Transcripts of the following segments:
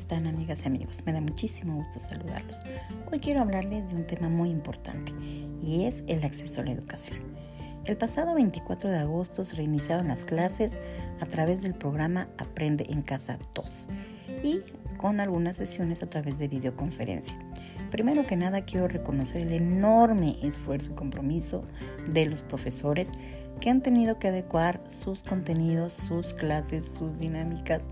están amigas y amigos? Me da muchísimo gusto saludarlos. Hoy quiero hablarles de un tema muy importante y es el acceso a la educación. El pasado 24 de agosto se reiniciaron las clases a través del programa Aprende en Casa 2 y con algunas sesiones a través de videoconferencia. Primero que nada quiero reconocer el enorme esfuerzo y compromiso de los profesores que han tenido que adecuar sus contenidos, sus clases, sus dinámicas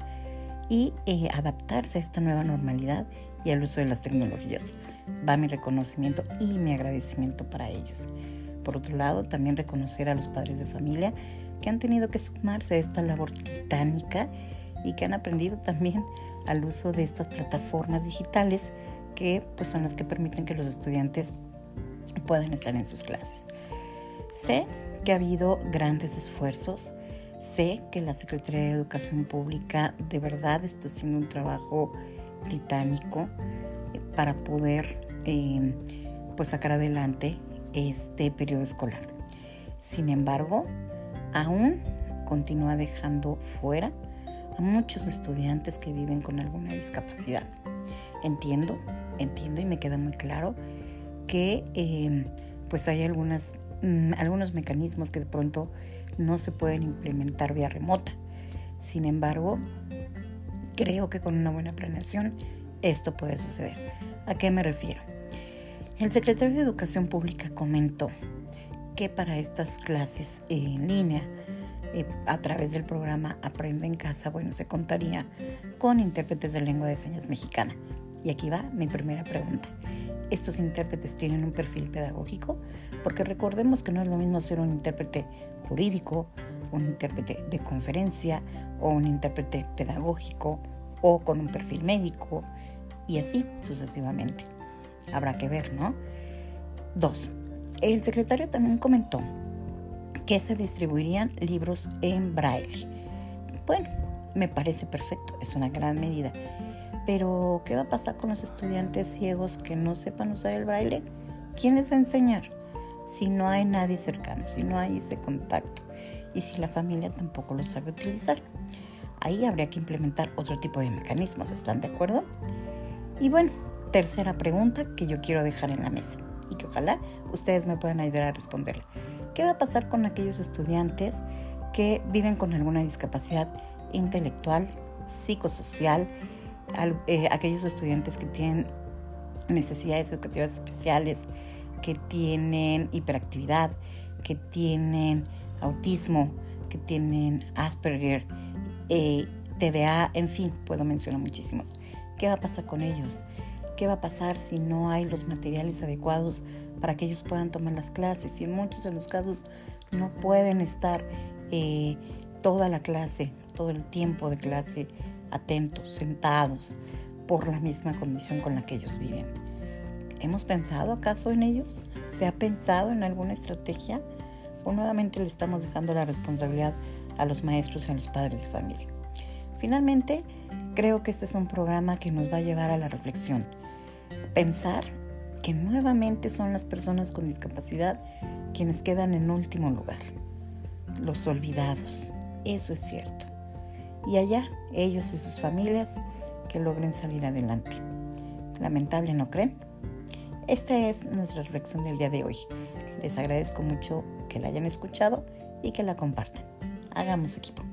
y eh, adaptarse a esta nueva normalidad y al uso de las tecnologías. Va mi reconocimiento y mi agradecimiento para ellos. Por otro lado, también reconocer a los padres de familia que han tenido que sumarse a esta labor titánica y que han aprendido también al uso de estas plataformas digitales que pues, son las que permiten que los estudiantes puedan estar en sus clases. Sé que ha habido grandes esfuerzos Sé que la Secretaría de Educación Pública de verdad está haciendo un trabajo titánico eh, para poder eh, pues sacar adelante este periodo escolar. Sin embargo, aún continúa dejando fuera a muchos estudiantes que viven con alguna discapacidad. Entiendo, entiendo y me queda muy claro que eh, pues hay algunas, mm, algunos mecanismos que de pronto no se pueden implementar vía remota. Sin embargo, creo que con una buena planeación esto puede suceder. ¿A qué me refiero? El secretario de Educación Pública comentó que para estas clases en línea, eh, a través del programa Aprende en Casa, bueno, se contaría con intérpretes de lengua de señas mexicana. Y aquí va mi primera pregunta. ¿Estos intérpretes tienen un perfil pedagógico? Porque recordemos que no es lo mismo ser un intérprete jurídico, un intérprete de conferencia o un intérprete pedagógico o con un perfil médico y así sucesivamente. Habrá que ver, ¿no? Dos, el secretario también comentó que se distribuirían libros en braille. Bueno, me parece perfecto, es una gran medida. Pero, ¿qué va a pasar con los estudiantes ciegos que no sepan usar el braille? ¿Quién les va a enseñar? si no hay nadie cercano, si no hay ese contacto y si la familia tampoco lo sabe utilizar. Ahí habría que implementar otro tipo de mecanismos, ¿están de acuerdo? Y bueno, tercera pregunta que yo quiero dejar en la mesa y que ojalá ustedes me puedan ayudar a responderla. ¿Qué va a pasar con aquellos estudiantes que viven con alguna discapacidad intelectual, psicosocial, eh, aquellos estudiantes que tienen necesidades educativas especiales, que tienen hiperactividad, que tienen autismo, que tienen Asperger, eh, TDA, en fin, puedo mencionar muchísimos. ¿Qué va a pasar con ellos? ¿Qué va a pasar si no hay los materiales adecuados para que ellos puedan tomar las clases? Y en muchos de los casos no pueden estar eh, toda la clase, todo el tiempo de clase atentos, sentados, por la misma condición con la que ellos viven. ¿Hemos pensado acaso en ellos? ¿Se ha pensado en alguna estrategia? ¿O nuevamente le estamos dejando la responsabilidad a los maestros y a los padres de familia? Finalmente, creo que este es un programa que nos va a llevar a la reflexión. Pensar que nuevamente son las personas con discapacidad quienes quedan en último lugar. Los olvidados. Eso es cierto. Y allá, ellos y sus familias que logren salir adelante. Lamentable, ¿no creen? Esta es nuestra reflexión del día de hoy. Les agradezco mucho que la hayan escuchado y que la compartan. Hagamos equipo.